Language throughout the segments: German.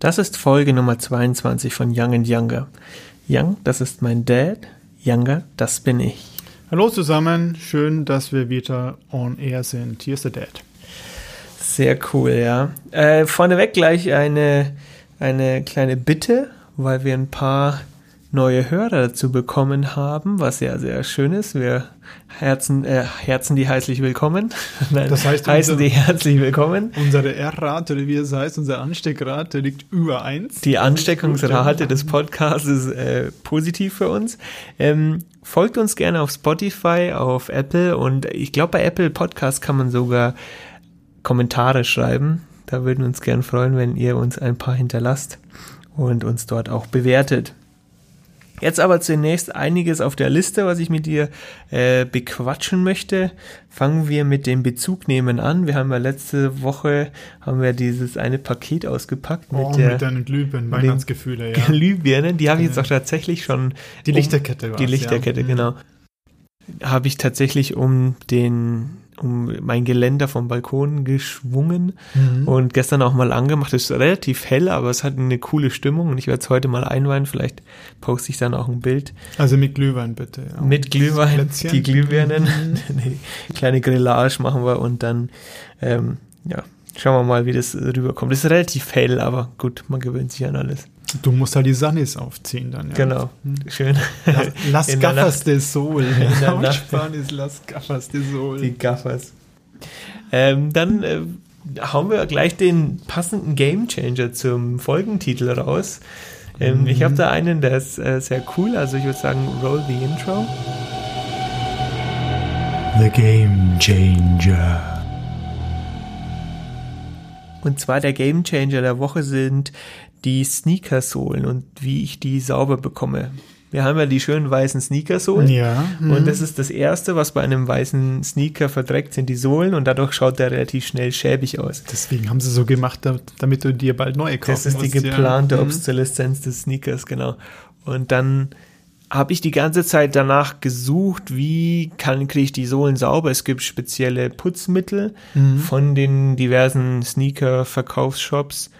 Das ist Folge Nummer 22 von Young and Younger. Young, das ist mein Dad. Younger, das bin ich. Hallo zusammen, schön, dass wir wieder on air sind. Hier ist der Dad. Sehr cool, ja. Äh, vorneweg gleich eine, eine kleine Bitte, weil wir ein paar neue Hörer dazu bekommen haben, was ja sehr schön ist. Wir herzen, äh, herzen die herzlich willkommen. Nein, das heißt, heißen unser, die herzlich willkommen. Unsere R-Rate, oder wie es heißt, unsere Ansteckrate liegt über eins. Die Ansteckungsrate des Podcasts ist äh, positiv für uns. Ähm, folgt uns gerne auf Spotify, auf Apple und ich glaube, bei Apple Podcast kann man sogar Kommentare schreiben. Da würden wir uns gern freuen, wenn ihr uns ein paar hinterlasst und uns dort auch bewertet. Jetzt aber zunächst einiges auf der Liste, was ich mit dir äh, bequatschen möchte. Fangen wir mit dem Bezugnehmen an. Wir haben ja letzte Woche haben wir dieses eine Paket ausgepackt oh, mit, der, mit deinen Glühbirnen, Weihnachtsgefühle, ja. Glühbirnen, die habe ich jetzt auch tatsächlich schon. Die Lichterkette um, Die Lichterkette, ja. genau. Habe ich tatsächlich um den um mein Geländer vom Balkon geschwungen mhm. und gestern auch mal angemacht. Es ist relativ hell, aber es hat eine coole Stimmung und ich werde es heute mal einweihen. Vielleicht poste ich dann auch ein Bild. Also mit Glühwein bitte. Ja. Mit Glühwein, die Glühbirnen, mhm. kleine Grillage machen wir und dann, ähm, ja, schauen wir mal, wie das rüberkommt. Es ist relativ hell, aber gut, man gewöhnt sich an alles. Du musst halt die Sunnis aufziehen dann, ja. Genau, hm. schön. Las, las Gaffers de Sol. In der Nacht. ist Las Gaffers de Sol. Die Gaffers. Ähm, dann äh, hauen wir gleich den passenden Game Changer zum Folgentitel raus. Ähm, mhm. Ich habe da einen, der ist äh, sehr cool, also ich würde sagen, roll the intro. The Game Changer. Und zwar der Game Changer der Woche sind die Sneakersohlen und wie ich die sauber bekomme. Wir haben ja die schönen weißen Sneakersohlen. Ja. Mhm. Und das ist das Erste, was bei einem weißen Sneaker verdreckt, sind die Sohlen und dadurch schaut der relativ schnell schäbig aus. Deswegen haben sie so gemacht, damit du dir bald neue kaufst. Das ist die geplante ja. Mhm. Obsoleszenz des Sneakers, genau. Und dann habe ich die ganze Zeit danach gesucht, wie kann kriege ich die Sohlen sauber. Es gibt spezielle Putzmittel mhm. von den diversen Sneaker-Verkaufsshops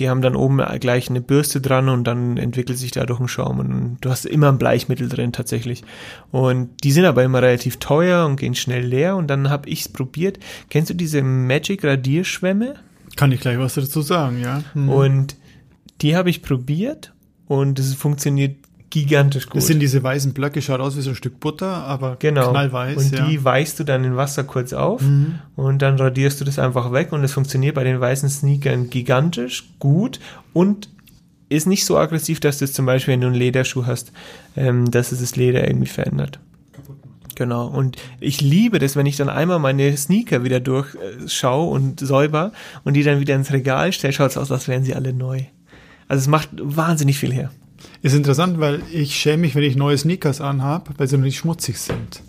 die haben dann oben gleich eine Bürste dran und dann entwickelt sich dadurch ein Schaum und du hast immer ein Bleichmittel drin tatsächlich. Und die sind aber immer relativ teuer und gehen schnell leer und dann habe ich es probiert. Kennst du diese Magic Radierschwämme? Kann ich gleich was dazu sagen, ja. Mhm. Und die habe ich probiert und es funktioniert gigantisch gut. Das sind diese weißen Blöcke, schaut aus wie so ein Stück Butter, aber genau. knallweiß. Und ja. die weichst du dann in Wasser kurz auf mhm. und dann radierst du das einfach weg und es funktioniert bei den weißen Sneakern gigantisch gut und ist nicht so aggressiv, dass das zum Beispiel, wenn du einen Lederschuh hast, ähm, dass es das Leder irgendwie verändert. Genau. Und ich liebe das, wenn ich dann einmal meine Sneaker wieder durchschaue und säuber und die dann wieder ins Regal stelle, schaut es aus, als wären sie alle neu. Also es macht wahnsinnig viel her. Ist interessant, weil ich schäme mich, wenn ich neue Sneakers anhabe, weil sie noch nicht schmutzig sind.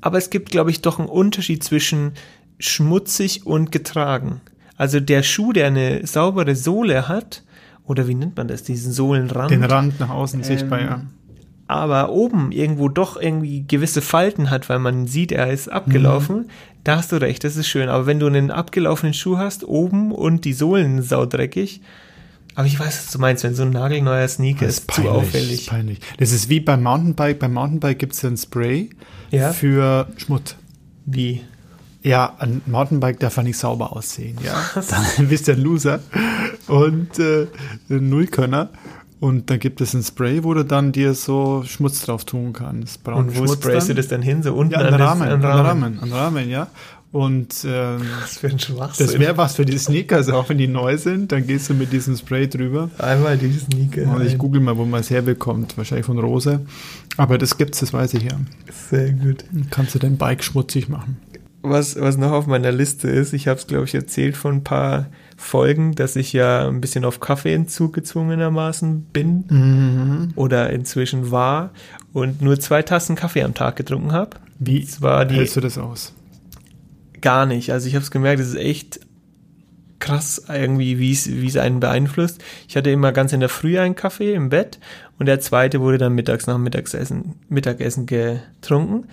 Aber es gibt, glaube ich, doch einen Unterschied zwischen schmutzig und getragen. Also der Schuh, der eine saubere Sohle hat, oder wie nennt man das, diesen Sohlenrand? Den Rand nach außen ähm, sichtbar, ja. Aber oben irgendwo doch irgendwie gewisse Falten hat, weil man sieht, er ist abgelaufen, mhm. da hast du recht, das ist schön. Aber wenn du einen abgelaufenen Schuh hast, oben und die Sohlen saudreckig, aber ich weiß, was du meinst, wenn so ein nagelneuer Sneaker ist, ist peinlich, zu auffällig. Ist peinlich. Das ist wie beim Mountainbike. Beim Mountainbike gibt es ja ein Spray ja? für Schmutz. Wie? Ja, ein Mountainbike darf ja nicht sauber aussehen. Ja, dann bist du ein Loser und äh, ein Nullkönner. Und dann gibt es ein Spray, wo du dann dir so Schmutz drauf tun kannst. und wo Schmutz sprayst dann? du das dann hin? So unten ja, an, an, Rahmen, an, Rahmen. an Rahmen. An Rahmen, ja. Und ähm, für ein Schwachsinn. Das wäre was für die Sneakers, auch wenn die neu sind. Dann gehst du mit diesem Spray drüber. Einmal die Sneaker. Und ich google mal, wo man es herbekommt. Wahrscheinlich von Rose. Aber das gibt's, das weiß ich ja. Sehr gut. Dann kannst du dein Bike schmutzig machen. Was, was noch auf meiner Liste ist, ich habe es, glaube ich, erzählt von ein paar Folgen, dass ich ja ein bisschen auf Kaffeeentzug gezwungenermaßen bin mhm. oder inzwischen war und nur zwei Tassen Kaffee am Tag getrunken habe. Wie war die, hältst du das aus? Gar nicht. Also ich habe es gemerkt, es ist echt krass irgendwie, wie es wie es einen beeinflusst. Ich hatte immer ganz in der Früh einen Kaffee im Bett und der zweite wurde dann mittags nach Mittagessen, Mittagessen getrunken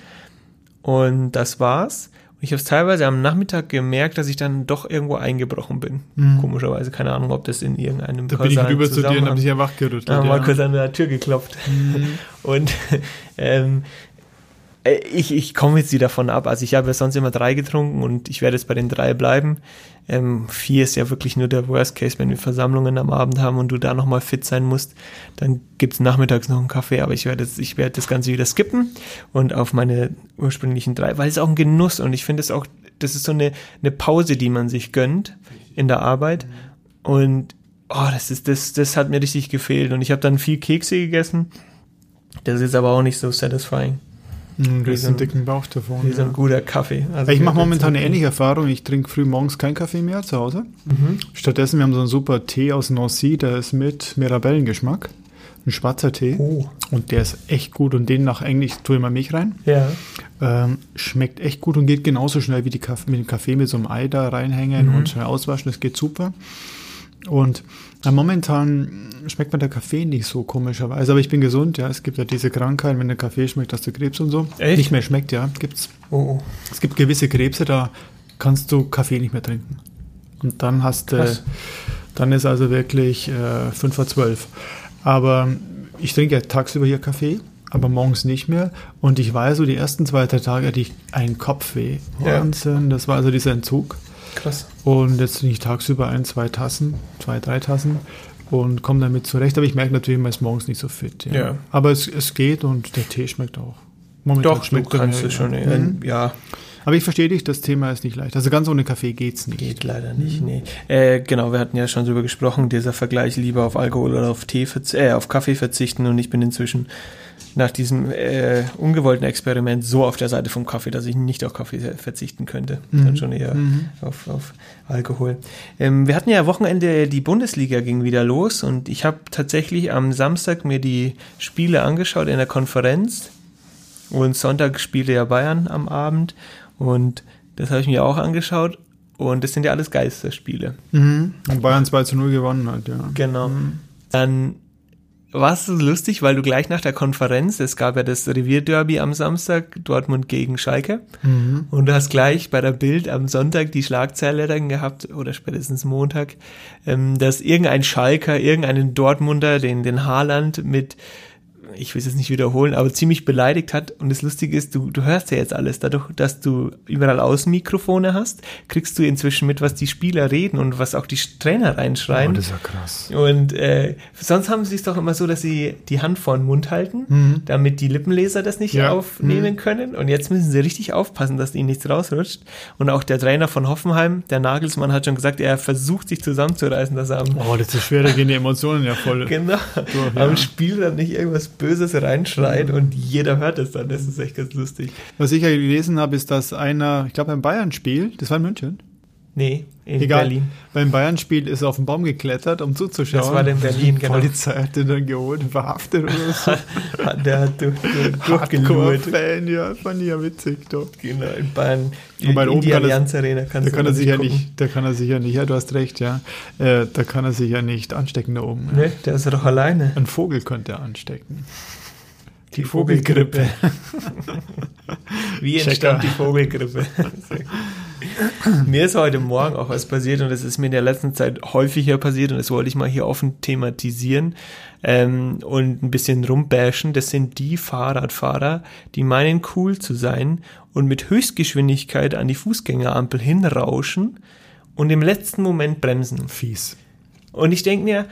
und das war's. ich habe es teilweise am Nachmittag gemerkt, dass ich dann doch irgendwo eingebrochen bin. Komischerweise, keine Ahnung, ob das in irgendeinem Mhm. Da bin ich rüber zu dir und habe dich ja wachgerüttelt. ja. kurz an der Tür geklopft. Mhm. Und ähm, äh, ich, ich komme jetzt wieder davon ab. Also ich habe sonst immer drei getrunken und ich werde jetzt bei den drei bleiben. Ähm, vier ist ja wirklich nur der Worst Case, wenn wir Versammlungen am Abend haben und du da nochmal fit sein musst. Dann gibt's nachmittags noch einen Kaffee, aber ich werde jetzt, ich werde das Ganze wieder skippen und auf meine ursprünglichen drei, weil es auch ein Genuss und ich finde es auch, das ist so eine, eine Pause, die man sich gönnt in der Arbeit. Und oh, das ist, das, das hat mir richtig gefehlt. Und ich habe dann viel Kekse gegessen. Das ist aber auch nicht so satisfying Mhm, ein- dicken Bauch davon. wie so Ja. ein guter Kaffee. Also Ich mache momentan eine ähnliche Erfahrung. Ich trinke früh morgens keinen Kaffee mehr zu Hause. Mhm. Stattdessen, wir haben so einen super Tee aus Nancy, der ist mit Mirabellengeschmack. Ein schwarzer Tee. Oh, Und der ist echt gut. Und den nach eigentlich tue ich mal Milch rein. ja. Ähm, schmeckt echt gut und geht genauso schnell wie die Kaff mit dem Kaffee mit so einem Ei da reinhängen Mhm. und schnell auswaschen. Das geht super. Und äh, momentan schmeckt mir der Kaffee nicht so komischerweise. Aber ich bin gesund, ja. Es gibt ja diese Krankheit, wenn der Kaffee schmeckt, hast du Krebs und so. Echt? Nicht mehr schmeckt, ja. Gibt's. Oh, oh. Es gibt gewisse Krebse, da kannst du Kaffee nicht mehr trinken. Und dann hast du, Krass. dann ist also wirklich äh, 5 vor 12. Aber ich trinke ja tagsüber hier Kaffee, aber morgens nicht mehr. Und ich war so die ersten zwei, drei Tage hatte ich einen Kopfweh. Ja. Wahnsinn, das war also dieser Entzug. Krass. Und jetzt trinke ich tagsüber ein, zwei Tassen, zwei, drei Tassen und komme damit zurecht. Aber ich merke natürlich, man ist morgens nicht so fit. Ja. Ja. Aber es, es geht und der Tee schmeckt auch. Momentan Doch, du schmeckt er kannst es schon. ja. äh, Mhm. Ja, Aber ich verstehe dich, das Thema ist nicht leicht. Also ganz ohne Kaffee geht's nicht. geht leider nicht. Nee. Äh, genau, wir hatten ja schon drüber gesprochen, dieser Vergleich lieber auf Alkohol oder auf Tee, verz- äh, auf Kaffee verzichten und ich bin inzwischen nach diesem äh, ungewollten Experiment so auf der Seite vom Kaffee, dass ich nicht auf Kaffee verzichten könnte. Dann schon eher auf, auf Alkohol. Ähm, wir hatten ja Wochenende, die Bundesliga ging wieder los und ich habe tatsächlich am Samstag mir die Spiele angeschaut in der Konferenz und Sonntag spielte ja Bayern am Abend und das habe ich mir auch angeschaut und das sind ja alles Geisterspiele. Mhm. Und Bayern 2 zu 0 gewonnen hat, ja. Genau. Dann war es so lustig, weil du gleich nach der Konferenz, es gab ja das Revierderby am Samstag, Dortmund gegen Schalke. Mhm. Und du hast gleich bei der Bild am Sonntag die Schlagzeile dann gehabt, oder spätestens Montag, ähm, dass irgendein Schalker, irgendeinen Dortmunder, den, den Haaland mit, ich will es jetzt nicht wiederholen, aber ziemlich beleidigt hat. Und das Lustige ist, du, du hörst ja jetzt alles. Dadurch, dass du überall Außenmikrofone hast, kriegst du inzwischen mit, was die Spieler reden und was auch die Trainer reinschreien. Oh, das ist ja krass. Und äh, sonst haben sie es doch immer so, dass sie die Hand vor den Mund halten, damit die Lippenleser das nicht Ja. aufnehmen können. Und jetzt müssen sie richtig aufpassen, dass ihnen nichts rausrutscht. Und auch der Trainer von Hoffenheim, der Nagelsmann, hat schon gesagt, er versucht sich zusammenzureißen, dass er am, Oh, das ist schwer, da gehen die Emotionen ja voll. genau, Durch, ja. am Spiel dann nicht irgendwas Böses reinschreit und jeder hört es dann. Das ist echt ganz lustig. Was ich ja gelesen habe, ist, dass einer, ich glaube beim Bayern-Spiel, das war in München, Nee, in egal, Berlin. beim Bayern-Spiel ist er auf den Baum geklettert, um zuzuschauen. Das war in Berlin, Die genau. Polizei hat den dann geholt und verhaftet oder so. Der hat durch, durch, durchgelurt. Hardcore-Fan, ja, fand ich ja witzig, doch. Genau, in Bayern. In oben die Allianz Arena kannst Da du kann er sich ja nicht, da kann er sich ja nicht, ja, du hast recht, ja. Äh, da kann er sich ja nicht anstecken da oben. Ne, der ist ja doch alleine. Ein Vogel könnte er anstecken. Die Vogelgrippe. Wie entstand Checker. die Vogelgrippe? mir ist heute Morgen auch was passiert und das ist mir in der letzten Zeit häufiger passiert und das wollte ich mal hier offen thematisieren ähm, und ein bisschen rumbashen. Das sind die Fahrradfahrer, die meinen cool zu sein und mit Höchstgeschwindigkeit an die Fußgängerampel hinrauschen und im letzten Moment bremsen. Fies. Und ich denke mir,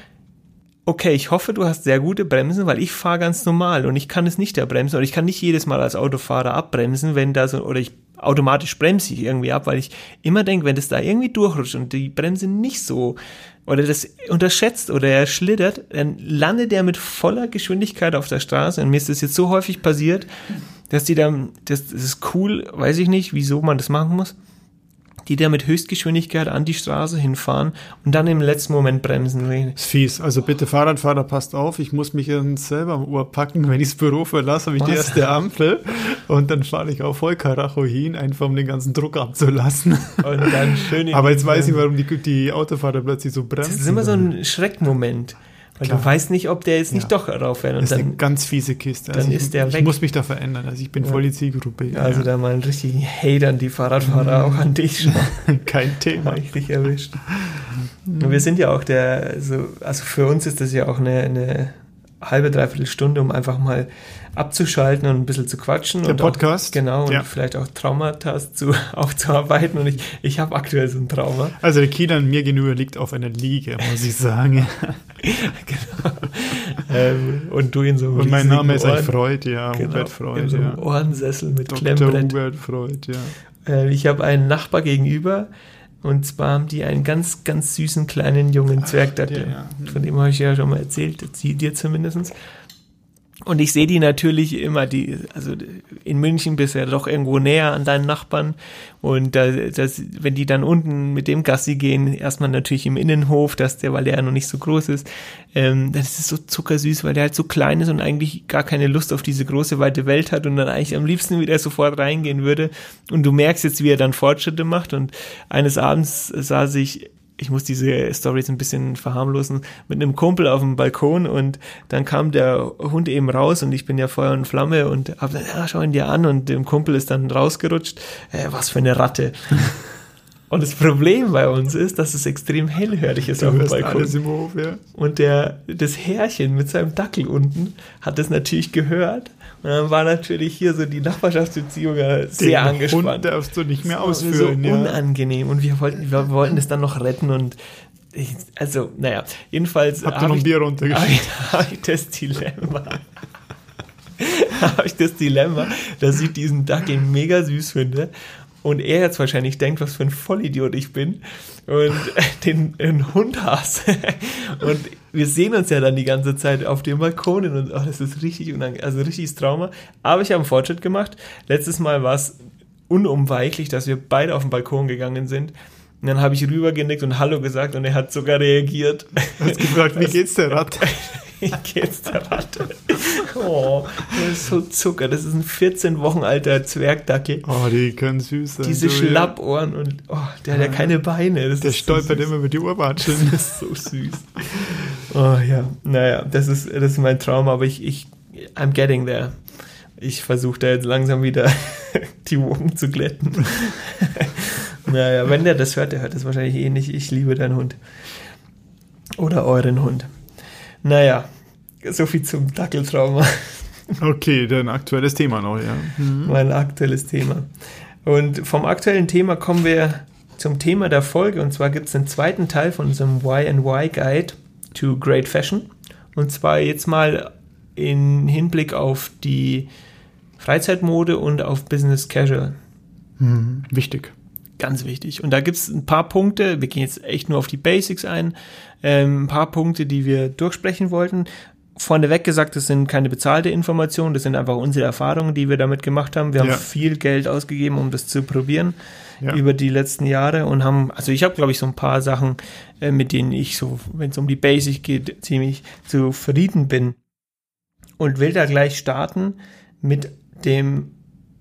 okay, ich hoffe, du hast sehr gute Bremsen, weil ich fahre ganz normal und ich kann es nicht abbremsen und ich kann nicht jedes Mal als Autofahrer abbremsen, wenn da so, oder ich automatisch bremse ich irgendwie ab, weil ich immer denke, wenn das da irgendwie durchrutscht und die Bremse nicht so oder das unterschätzt oder er schlittert, dann landet er mit voller Geschwindigkeit auf der Straße. Und mir ist das jetzt so häufig passiert, dass die dann, das, das ist cool, weiß ich nicht, wieso man das machen muss, die da mit Höchstgeschwindigkeit an die Straße hinfahren und dann im letzten Moment bremsen. Ist fies. Also bitte Fahrradfahrer, passt auf. Ich muss mich dann selber am Uhr packen. Wenn ich das Büro verlasse, habe ich die Was? erste Ampel. Und dann fahre ich auf Vollkaracho hin, einfach um den ganzen Druck abzulassen. Und dann schön Aber die- jetzt weiß ich, warum die, die Autofahrer plötzlich so bremsen. Das ist immer so ein Schreckmoment. Weil Klar. du weißt nicht, ob der jetzt nicht Ja. doch raufhält. Das Und ist eine dann, ganz fiese Kiste. dann ich, ist der ich weg. muss mich da verändern. Also ich bin Ja. voll die Zielgruppe. also ja. da mal einen richtigen Hatern, die Fahrradfahrer auch an dich schon. Kein Thema. habe ich dich erwischt. Und wir sind ja auch der, also, also für uns ist das ja auch eine, eine halbe, dreiviertel Stunde, um einfach mal abzuschalten und ein bisschen zu quatschen. Der und Podcast? Auch, genau, und Ja. vielleicht auch Traumata zu, aufzuarbeiten. Und ich, ich habe aktuell so ein Trauma. Also der Kilian mir gegenüber liegt auf einer Liege, muss ich sagen. genau. ähm, und du in so einem Und mein Name ist Ohren- Freud, ja. genau, Hubert Freud, in so einem ja. Ohrensessel mit Dr. Klemmbrett. Hubert Freud, ja. Äh, ich habe einen Nachbar gegenüber. Und zwar haben die einen ganz, ganz süßen kleinen jungen Zwergdackel. der, ja. Von dem habe ich ja schon mal erzählt, sie dir zumindest. Und ich sehe die natürlich immer, die, also in München bist du ja doch irgendwo näher an deinen Nachbarn. Und da, das, wenn die dann unten mit dem Gassi gehen, erstmal natürlich im Innenhof, dass der, weil der ja noch nicht so groß ist, ähm, dann ist es so zuckersüß, weil der halt so klein ist und eigentlich gar keine Lust auf diese große, weite Welt hat und dann eigentlich am liebsten wieder sofort reingehen würde. Und du merkst jetzt, wie er dann Fortschritte macht. Und eines Abends saß ich ich muss diese Stories ein bisschen verharmlosen, mit einem Kumpel auf dem Balkon und dann kam der Hund eben raus und ich bin ja Feuer und Flamme und hab dann, ja, schau ihn dir an und dem Kumpel ist dann rausgerutscht, äh, was für eine Ratte. und das Problem bei uns ist, dass es extrem hellhörig ist Du auf dem Balkon. alles im Hof, ja. Und der, das Härchen mit seinem Dackel unten hat das natürlich gehört. Und dann war natürlich hier so die Nachbarschaftsbeziehung sehr Den angespannt. Hund darfst du nicht mehr Das war ausführen, so ja. unangenehm und wir wollten, wir wollten es dann noch retten und ich, also, naja, jedenfalls Habt ihr habe noch ein Bier runtergeschickt? ich, hab ich das Dilemma. habe ich das Dilemma, dass ich diesen Dackel mega süß finde und er jetzt wahrscheinlich denkt, was für ein Vollidiot ich bin und den, den Hund hasse. Und wir sehen uns ja dann die ganze Zeit auf dem Balkon und oh, das ist richtig unangenehm, also richtiges Trauma. Aber ich habe einen Fortschritt gemacht. Letztes Mal war es unumweichlich, dass wir beide auf den Balkon gegangen sind. Und dann habe ich rübergenickt und Hallo gesagt und er hat sogar reagiert. Hast gefragt, wie geht's der Ratte? Wie geht's der Ratte? Oh, das ist so Zucker. Das ist ein 14 Wochen alter Zwergdackel. Oh, die können süß sein. Diese. Schlappohren und oh, der hat ja keine Beine. Das Der ist so stolpert süß. immer mit die Ohrwatschen. Das ist so süß. Oh ja, naja, das ist, das ist mein Traum, aber ich, ich, I'm getting there. Ich versuche da jetzt langsam wieder die Wogen zu glätten. naja, wenn der das hört, der hört das wahrscheinlich eh nicht. Ich liebe deinen Hund. Oder euren Hund. Naja, so viel zum Dackeltrauma. Okay, dann aktuelles Thema noch, ja. mein aktuelles Thema. Und vom aktuellen Thema kommen wir zum Thema der Folge. Und zwar gibt es einen zweiten Teil von unserem Y&Y Guide to Great Fashion. Und zwar jetzt mal in Hinblick auf die Freizeitmode und auf Business Casual. Mhm. Wichtig. Ganz wichtig. Und da gibt es ein paar Punkte, wir gehen jetzt echt nur auf die Basics ein, ähm, ein paar Punkte, die wir durchsprechen wollten. Vorneweg gesagt, das sind keine bezahlte Informationen, das sind einfach unsere Erfahrungen, die wir damit gemacht haben. Wir Ja. haben viel Geld ausgegeben, um das zu probieren Ja. über die letzten Jahre und haben, also ich habe, glaube ich, so ein paar Sachen, äh, mit denen ich so, wenn es um die Basics geht, ziemlich zufrieden bin. Und will da gleich starten mit dem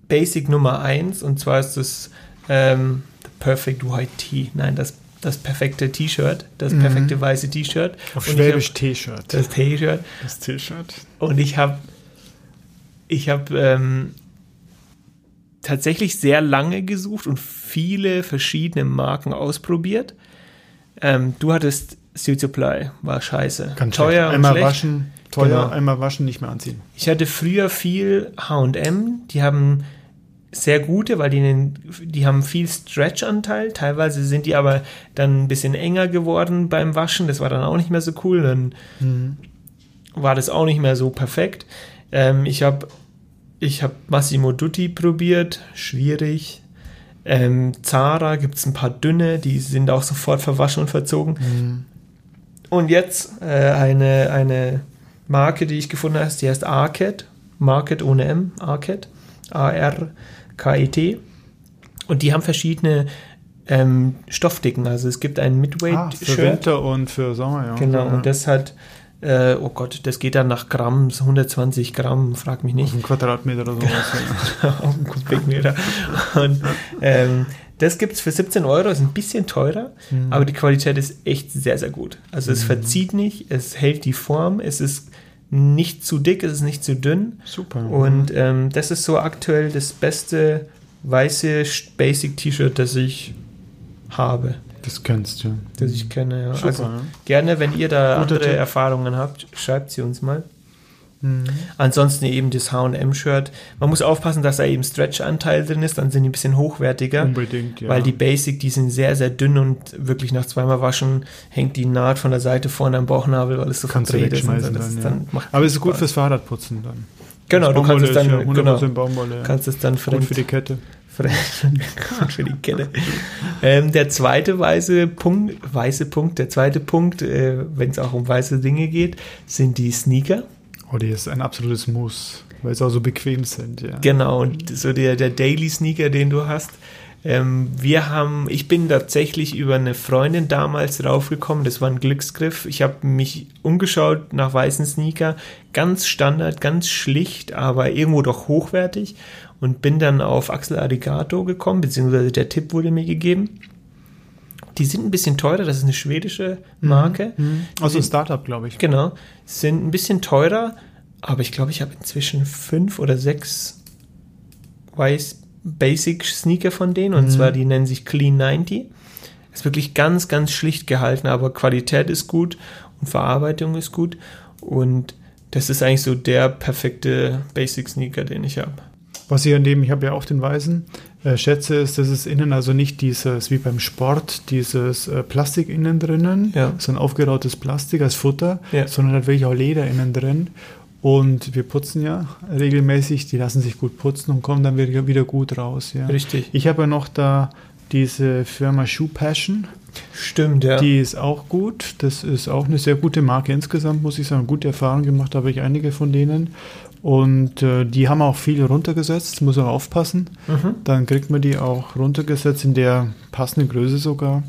Basic Nummer eins und zwar ist das ähm, the Perfect White Tee. Nein, das, das perfekte T-Shirt, das Mhm. perfekte weiße T-Shirt. Auf Und Schwäbisch hab- T-Shirt. Das T-Shirt. Das T-Shirt. Und ich habe ich habe ähm, tatsächlich sehr lange gesucht und viele verschiedene Marken ausprobiert. Ähm, du hattest Suit Supply, war scheiße. Ganz teuer schlecht. Einmal schlecht. waschen, teuer, Genau. einmal waschen, nicht mehr anziehen. Ich hatte früher viel H&M, die haben sehr gute, weil die, die haben viel Stretch-Anteil. Teilweise sind die aber dann ein bisschen enger geworden beim Waschen. Das war dann auch nicht mehr so cool. Dann war das auch nicht mehr so perfekt. Ähm, ich habe ich hab Massimo Dutti probiert, schwierig. Ähm, Zara gibt es ein paar dünne, die sind auch sofort verwaschen und verzogen. Und jetzt äh, eine, eine Marke, die ich gefunden habe, die heißt Arket. Market ohne M, Arket. A-R-K-E-T. Und die haben verschiedene ähm, Stoffdicken. Also es gibt ein Ah, für. Winter und für Sommer, ja. Genau, ja. und das hat Äh, oh Gott, das geht dann nach Gramm, 120 Gramm, frag mich Auf nicht. einen Quadratmeter oder sowas. ja. auf einen Kubikmeter. Und ähm, das gibt es für 17 Euro, ist ein bisschen teurer, Mhm. aber die Qualität ist echt sehr, sehr gut. Also es verzieht nicht, es hält die Form, es ist nicht zu dick, es ist nicht zu dünn. Super. Und ähm, das ist so aktuell das beste weiße Basic-T-Shirt, das ich habe, das kennst du. das ich kenne. Ja. Super, Also ja. gerne, wenn ihr da Guter andere Tipp. Erfahrungen habt, schreibt sie uns mal. Mhm. Ansonsten eben das H&M-Shirt. Man muss aufpassen, dass da eben Stretch-Anteil drin ist, dann sind die ein bisschen hochwertiger. Unbedingt, ja. Weil die Basic, die sind sehr, sehr dünn und wirklich nach zweimal Waschen hängt die Naht von der Seite vorne am Bauchnabel, weil es so kannst du verdreht ist. Das dann, ist ja. dann Aber es ist gut Spaß. fürs Fahrradputzen dann. Genau, du kannst es dann, ja 100% genau, Baumwolle. Kannst es dann Gut fremd, für die Kette. fremd gut für die Kette. ähm, der zweite weiße Punkt, weiße Punkt, der zweite Punkt, äh, wenn es auch um weiße Dinge geht, sind die Sneaker. Oh, die ist ein absolutes Muss, weil sie auch so bequem sind, ja. Genau, und so der, der Daily Sneaker, den du hast. Ähm, wir haben, ich bin tatsächlich über eine Freundin damals draufgekommen, das war ein Glücksgriff. Ich habe mich umgeschaut nach weißen Sneaker, ganz Standard, ganz schlicht, aber irgendwo doch hochwertig und bin dann auf Axel Arigato gekommen, beziehungsweise der Tipp wurde mir gegeben. Die sind ein bisschen teurer, das ist eine schwedische Marke. Mhm. Also ein Startup, glaube ich. Genau, sind ein bisschen teurer, aber ich glaube, ich habe inzwischen fünf oder sechs Weiß Basic Sneaker von denen und Mhm. zwar die nennen sich Clean 90. Ist wirklich ganz, ganz schlicht gehalten, aber Qualität ist gut und Verarbeitung ist gut und das ist eigentlich so der perfekte Basic Sneaker, den ich habe. Was ich an dem, ich habe ja auch den weißen, äh, schätze, ist, dass es innen also nicht dieses, wie beim Sport, dieses äh, Plastik innen drinnen, Ja. so ein aufgerautes Plastik als Futter, Ja. sondern hat wirklich auch Leder innen drin. Und wir putzen ja regelmäßig, die lassen sich gut putzen und kommen dann wieder, wieder gut raus. Ja. Richtig. Ich habe ja noch da diese Firma Shoe Passion, Stimmt, ja. die ist auch gut. Das ist auch eine sehr gute Marke insgesamt, muss ich sagen. Gute Erfahrungen gemacht habe ich einige von denen. Und äh, die haben auch viel runtergesetzt, muss auch aufpassen. mhm. Dann kriegt man die auch runtergesetzt in der passenden Größe sogar.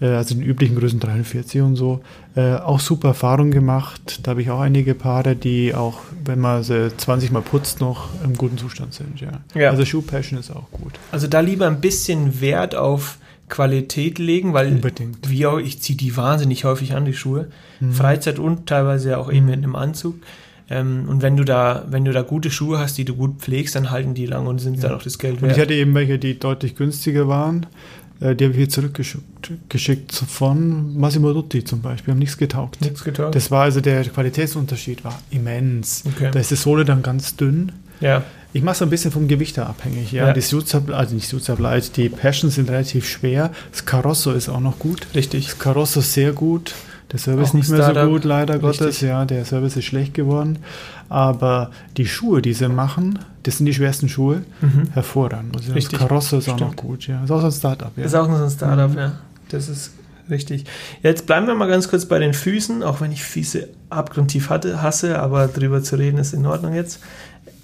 Äh, also den üblichen Größen 43 und so. Äh, auch super Erfahrung gemacht. Da habe ich auch einige Paare, die auch, wenn man sie 20 Mal putzt, noch im guten Zustand sind. Ja. Ja. Also Shoe Passion ist auch gut. Also da lieber ein bisschen Wert auf Qualität legen, weil Unbedingt. wie auch, ich ziehe die wahnsinnig häufig an, die Schuhe. Mhm. Freizeit und teilweise auch eben mit einem Anzug. Ähm, und wenn du da, wenn du da gute Schuhe hast, die du gut pflegst, dann halten die lang und sind dann auch das Geld Und ich wert. hatte eben welche, die deutlich günstiger waren. Äh, Die habe ich hier zurückgeschickt geschickt von Massimo Dutti zum Beispiel. Haben nichts getaugt. Nichts getan. Das war also der Qualitätsunterschied war immens. Okay. Da ist die Sohle dann ganz dünn. ja, Ich mache es ein bisschen vom Gewicht her abhängig. Ja, Ja. die Suits, also nicht Suits, die Passions sind relativ schwer. Das Carosso ist auch noch gut. richtig. Das Carosso ist sehr gut. Der Service nicht mehr so gut, leider Richtig. Gottes. Ja, der Service ist schlecht geworden. Aber die Schuhe, die sie machen, das sind die schwersten Schuhe. Mhm. Hervorragend. Also Richtig. Das Carosso ist auch noch Stimmt. gut. Ja, ist auch so ein Startup. Ja. Ist auch noch so ein Startup, Mhm. ja. Das ist richtig. Jetzt bleiben wir mal ganz kurz bei den Füßen, auch wenn ich Füße abgrundtief hatte, hasse, aber drüber zu reden ist in Ordnung jetzt.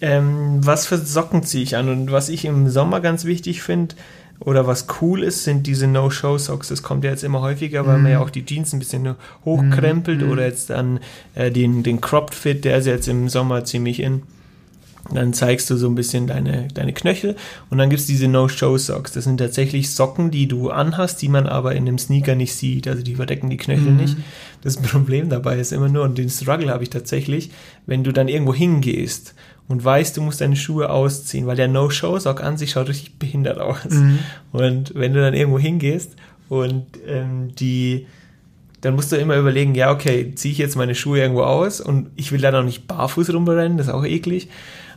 Ähm, was für Socken ziehe ich an? Und was ich im Sommer ganz wichtig finde, oder was cool ist, sind diese No-Show-Socks. Das kommt ja jetzt immer häufiger, weil man ja auch die Jeans ein bisschen hochkrempelt Mhm. oder jetzt dann äh, den, den Cropped Fit, der ist jetzt im Sommer ziemlich in. Dann zeigst du so ein bisschen deine, deine Knöchel und dann gibt es diese No-Show-Socks. Das sind tatsächlich Socken, die du anhast, die man aber in einem Sneaker nicht sieht. Also die verdecken die Knöchel Mhm. nicht. Das Problem dabei ist immer nur, und den Struggle habe ich tatsächlich, wenn du dann irgendwo hingehst und weißt, du musst deine Schuhe ausziehen, weil der No-Show-Sock an sich schaut richtig behindert aus. Mhm. Und wenn du dann irgendwo hingehst und ähm, die, dann musst du immer überlegen, ja, okay, ziehe ich jetzt meine Schuhe irgendwo aus und ich will da noch nicht barfuß rumrennen, das ist auch eklig.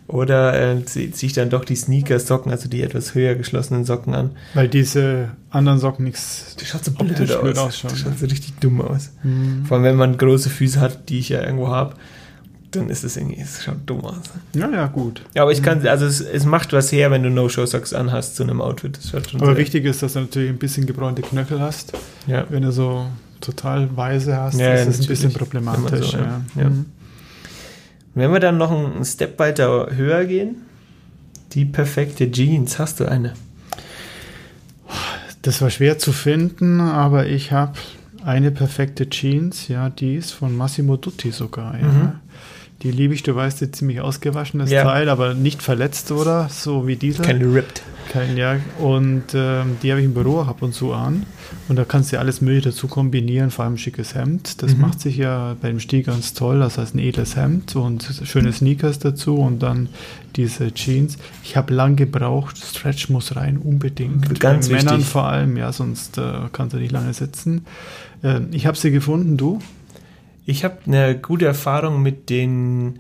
Oder äh, ziehe zieh ich dann doch die Sneaker-Socken, also die etwas höher geschlossenen Socken an. Weil diese anderen Socken nichts. Die schaut so blöd blöd aus. ausschauen, Das ja. schaut so richtig dumm aus. Mhm. Vor allem, wenn man große Füße hat, die ich ja irgendwo habe, dann ist es irgendwie, es schaut dumm aus. Ja, ja, gut. Ja, aber ich kann, also es, es macht was her, wenn du No-Show-Socks anhast zu einem Outfit. Das schaut schon Aber wichtig ist, dass du natürlich ein bisschen gebräunte Knöchel hast. Ja. Wenn du so total weiße hast, Ja, ist ja, das ein bisschen problematisch. So, ja. Ja. Mhm. Wenn wir dann noch einen Step weiter höher gehen, die perfekte Jeans, hast du eine? Das war schwer zu finden, aber ich habe eine perfekte Jeans, ja, die ist von Massimo Dutti sogar, ja. Mhm. Die liebe ich, du weißt, die ziemlich ausgewaschenes Ja. Teil, aber nicht verletzt, oder? So wie diese. Keine ripped. Kein, ja. Und ähm, die habe ich im Büro ab und zu an. Und da kannst du ja alles Mögliche dazu kombinieren, vor allem ein schickes Hemd. Das Mhm. macht sich ja beim Stil ganz toll. Das heißt ein edles Hemd und schöne Sneakers dazu und dann diese Jeans. Ich habe lang gebraucht. Stretch muss rein, unbedingt. Ganz Bei Männern wichtig. vor allem, ja, sonst äh, kannst du nicht lange sitzen. Ähm, ich habe sie gefunden, du? Ich habe eine gute Erfahrung mit den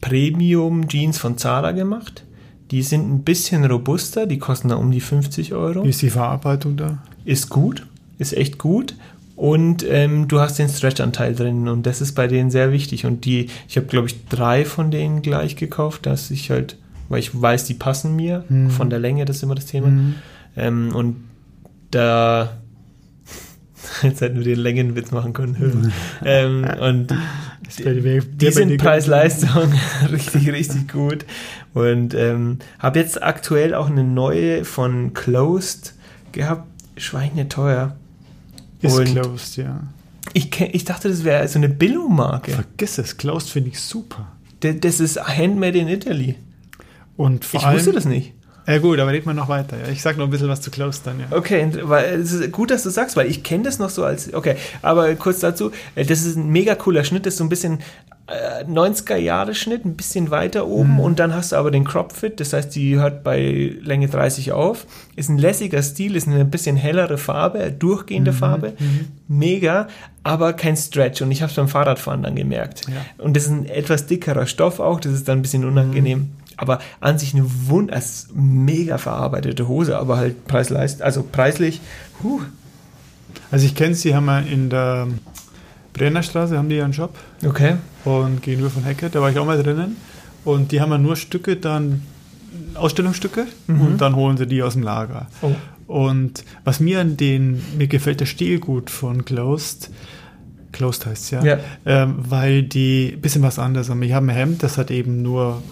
Premium Jeans von Zara gemacht. Die sind ein bisschen robuster, die kosten da um die 50 Euro. Wie ist die Verarbeitung da? Ist gut, ist echt gut. Und ähm, du hast den Stretch-Anteil drin und das ist bei denen sehr wichtig. Und die, ich habe glaube ich drei von denen gleich gekauft, dass ich halt, weil ich weiß, die passen mir. Mhm. Von der Länge, das ist immer das Thema. Mhm. Ähm, und da jetzt hätten wir den Längenwitz machen können. ähm, und die bei sind Preis-Leistung richtig, richtig gut. Und ähm, habe jetzt aktuell auch eine neue von Closed gehabt. Schweine teuer. Ist und- closed, ja. Ich, kenn- ich dachte, das wäre so eine Billo-Marke. Vergiss es, closed finde ich super. D- Das ist Handmade in Italy. Und vor Ich allem, wusste das nicht. Ja gut, aber reden wir noch weiter. Ja. Ich sag noch ein bisschen was zu Closed dann, ja. Okay, weil es ist gut, dass du sagst, weil ich kenne das noch so als. Okay, aber kurz dazu, äh, das ist ein mega cooler Schnitt, das ist so ein bisschen äh, 90er-Jahre-Schnitt, ein bisschen weiter oben und dann hast du aber den Crop-Fit, das heißt, die hört bei Länge 30 auf. Ist ein lässiger Stil, ist eine bisschen hellere Farbe, durchgehende Farbe, mega, aber kein Stretch und ich habe es beim Fahrradfahren dann gemerkt. Ja. Und das ist ein etwas dickerer Stoff auch, das ist dann ein bisschen unangenehm. Aber an sich eine wund als mega verarbeitete Hose, aber halt preisleist, also preislich, huh, Also ich kenne sie, haben wir in der Brennerstraße, haben die ja einen Shop okay. und gegenüber von Hecke, da war ich auch mal drinnen. Und die haben ja nur Stücke dann, Ausstellungsstücke Mhm. und dann holen sie die aus dem Lager. Oh. Und was mir an den, mir gefällt der Stil gut von Closed, Closed heißt ja, Ja. Ähm, weil die ein bisschen was anderes haben. Ich habe ein Hemd, das hat eben nur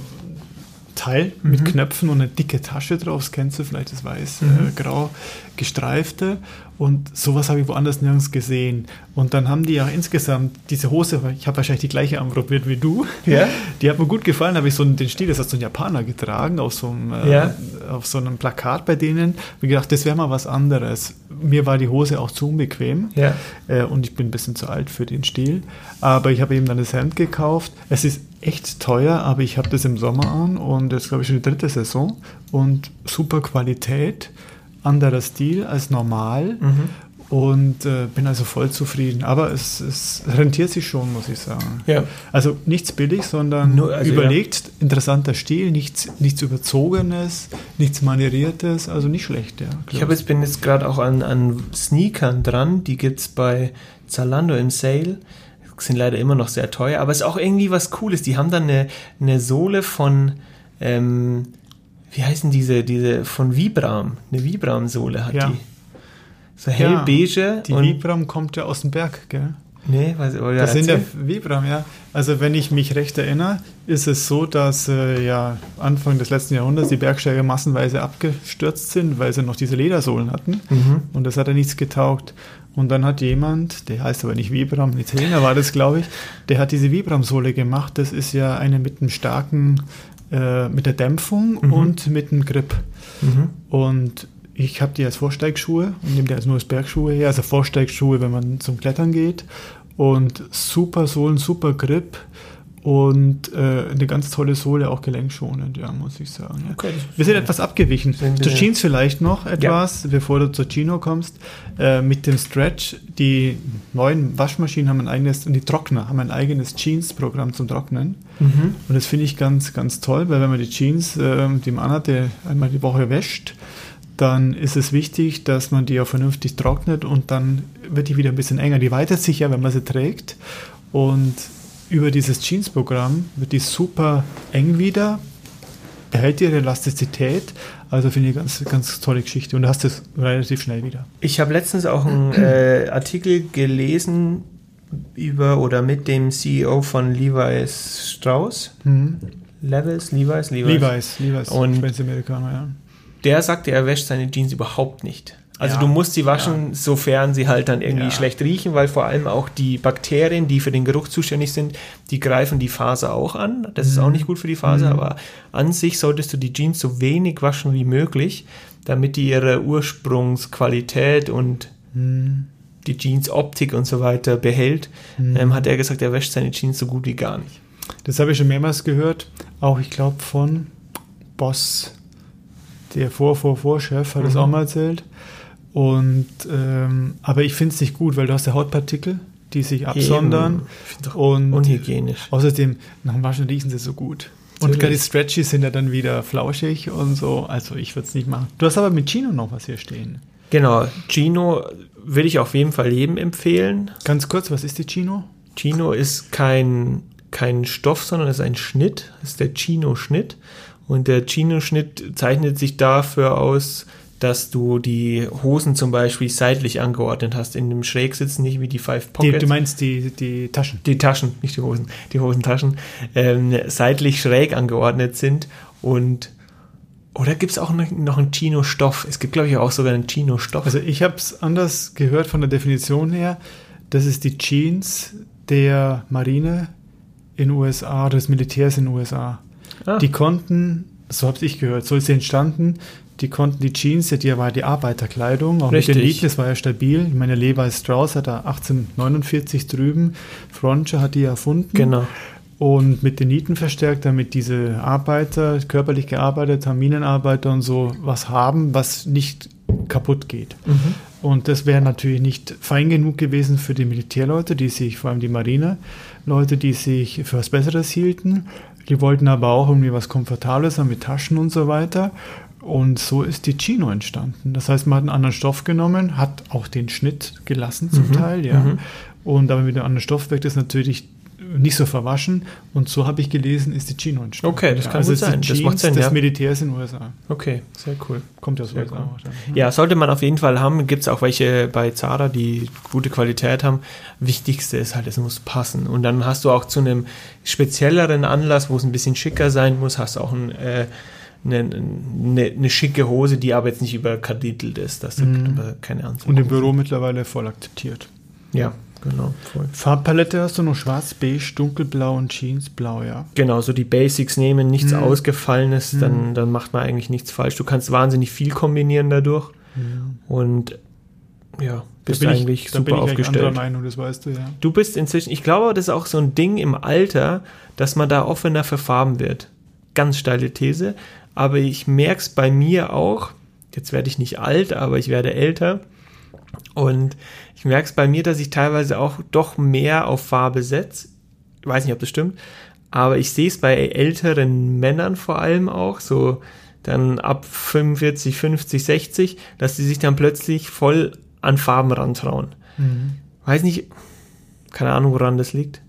Teil mit Mhm. Knöpfen und eine dicke Tasche drauf, das kennst du vielleicht, das weiß, Mhm. äh, grau gestreifte und sowas habe ich woanders nirgends gesehen. Und dann haben die ja insgesamt diese Hose, ich habe wahrscheinlich die gleiche anprobiert wie du, Ja. die hat mir gut gefallen, habe ich so den Stil, das hat so ein Japaner getragen, auf so einem, äh, Ja. auf so einem Plakat bei denen. Wie gedacht, das wäre mal was anderes. Mir war die Hose auch zu unbequem Ja. äh, und ich bin ein bisschen zu alt für den Stil. Aber ich habe eben dann das Hemd gekauft. Es ist echt teuer, aber ich habe das im Sommer an und jetzt glaube ich schon die dritte Saison und super Qualität, anderer Stil als normal. Mhm. Und äh, bin also voll zufrieden. Aber es, es rentiert sich schon, muss ich sagen. Ja. Also nichts billig, sondern Nur- also überlegt, interessanter Stil, nichts, nichts Überzogenes, nichts Manieriertes, also nicht schlecht, ja. Ich habe jetzt, bin jetzt gerade auch an, an Sneakern dran, die gibt es bei Zalando im Sale. Sind leider immer noch sehr teuer, aber es ist auch irgendwie was Cooles. Die haben dann eine, eine Sohle von, ähm, wie heißen diese, diese von Vibram. Eine Vibram-Sohle hat Ja. die. So hellbeige Die und. Vibram kommt ja aus dem Berg, gell? nee, was, oder Das sind ja. Vibram, ja. Also wenn ich mich recht erinnere, ist es so, dass äh, ja Anfang des letzten Jahrhunderts die Bergsteiger massenweise abgestürzt sind, weil sie noch diese Ledersohlen hatten. Mhm. Und das hat ja nichts getaugt. Und dann hat jemand, der heißt aber nicht Vibram, Italiener war das, glaube ich, der hat diese Vibram-Sohle gemacht. Das ist ja eine mit einem starken, äh, mit der Dämpfung Mhm. und mit dem Grip. Mhm. Und ich habe die als Vorsteigschuhe und nehme die als nur als Bergschuhe her, also Vorsteigschuhe, wenn man zum Klettern geht. Und super Sohlen, super Grip und äh, eine ganz tolle Sohle, auch gelenkschonend, ja, muss ich sagen. Ja. Okay, Wir sind etwas abgewichen. Zu Jeans vielleicht noch etwas, bevor du zur Chino kommst. Äh, mit dem Stretch, die neuen Waschmaschinen haben ein eigenes, und die Trockner haben ein eigenes Jeans-Programm zum Trocknen. Mhm. Und das finde ich ganz, ganz toll, weil wenn man die Jeans, ähm, die man hatte, einmal die Woche wäscht, dann ist es wichtig, dass man die auch vernünftig trocknet und dann wird die wieder ein bisschen enger. Die weitet sich ja, wenn man sie trägt. Und über dieses Jeans-Programm wird die super eng wieder, behält ihre Elastizität. Also finde ich ganz, ganz tolle Geschichte. Und du hast es relativ schnell wieder. Ich habe letztens auch einen äh, Artikel gelesen über oder mit dem CEO von Levi's Strauss. Levis, Levi's, Levi's. Levi's, Levi's, Und- Amerikaner, ja. Der sagte, er wäscht seine Jeans überhaupt nicht. Also Ja, du musst sie waschen, ja. sofern sie halt dann irgendwie Ja. schlecht riechen, weil vor allem auch die Bakterien, die für den Geruch zuständig sind, die greifen die Faser auch an. Das ist Mhm. auch nicht gut für die Faser, aber an sich solltest du die Jeans so wenig waschen wie möglich, damit die ihre Ursprungsqualität und Mhm. Die Jeans-Optik und so weiter behält. Ähm, hat er gesagt, er wäscht seine Jeans so gut wie gar nicht. Das habe ich schon mehrmals gehört. Auch, ich glaube, von Boss, der Vor-Vor-Vor-Chef, hat Mhm. auch mal erzählt. Und, ähm, aber ich finde es nicht gut, weil du hast ja Hautpartikel, die sich absondern. Und unhygienisch. außerdem, nach dem Waschen riechen sie so gut. Und gerade die Stretchies sind ja dann wieder flauschig und so. Also ich würde es nicht machen. Du hast aber mit Chino noch was hier stehen. Genau, Chino würde ich auf jeden Fall jedem empfehlen. Ganz kurz, was ist die Chino? Chino ist kein, kein Stoff, sondern ist ein Schnitt. Das ist der Chino-Schnitt. Und der Chino-Schnitt zeichnet sich dafür aus, dass du die Hosen zum Beispiel seitlich angeordnet hast, in dem Schrägsitzen, nicht wie die Five Die, Pockets. du meinst die, die Taschen. die Taschen, nicht die Hosen, die Hosentaschen, ähm, seitlich schräg angeordnet sind und oder gibt es auch noch, einen Chino-Stoff? Es gibt, glaube ich, auch sogar einen Chino-Stoff. Also ich habe es anders gehört von der Definition her. Das ist die Jeans der Marine in USA, des Militärs in USA. Ah. Die konnten, so habe ich gehört, so ist sie entstanden, die konnten die Jeans, die war die Arbeiterkleidung, auch Richtig. mit den Nieten, das war ja stabil. Ich meine, Levi Strauss hat da 1849 drüben, Frontsche hat die erfunden. genau. Und mit den Nieten verstärkt, damit diese Arbeiter, körperlich gearbeitet haben, Minenarbeiter und so, was haben, was nicht kaputt geht. Mhm. Und das wäre natürlich nicht fein genug gewesen für die Militärleute, die sich, vor allem die Marine-Leute, die sich für was Besseres hielten. Die wollten aber auch irgendwie was Komfortables haben mit Taschen und so weiter. Und so ist die Chino entstanden. Das heißt, man hat einen anderen Stoff genommen, hat auch den Schnitt gelassen zum Mhm. Teil, ja. Mhm. Und aber mit einem anderen Stoff wirkt es natürlich nicht so verwaschen. Und so habe ich gelesen, ist die Chino entstanden. Okay, das kann also gut ist sein. Das macht Sinn, des ja. Militärs in den USA. Okay, sehr cool. Kommt ja aus Sehr USA. cool. auch dann, ne? Ja, sollte man auf jeden Fall haben. Gibt es auch welche bei Zara, die gute Qualität haben. Wichtigste ist halt, es muss passen. Und dann hast du auch zu einem spezielleren Anlass, wo es ein bisschen schicker sein muss, hast du auch ein, äh, eine, eine, eine schicke Hose, die aber jetzt nicht überkaditelt ist. Das Mhm. aber keine Ahnung. Und im Büro mittlerweile voll akzeptiert. Ja, genau. Voll. Farbpalette hast du noch schwarz, beige, dunkelblau und Jeansblau, ja. Genau, so die Basics nehmen, nichts Mhm. Ausgefallenes, dann, Mhm. dann macht man eigentlich nichts falsch. Du kannst wahnsinnig viel kombinieren dadurch und ja, bist da bin eigentlich ich, da super bin ich eigentlich anderer aufgestellt. Meinung, das weißt du, ja. Du bist inzwischen, ich glaube, das ist auch so ein Ding im Alter, dass man da offener für Farben wird. Ganz steile These. Aber ich merke es bei mir auch, jetzt werde ich nicht alt, aber ich werde älter. Und ich merke es bei mir, dass ich teilweise auch doch mehr auf Farbe setze. Ich weiß nicht, ob das stimmt. Aber ich sehe es bei älteren Männern vor allem auch, so dann ab 45, 50, 60, dass sie sich dann plötzlich voll an Farben rantrauen. Weiß nicht, keine Ahnung, woran das liegt.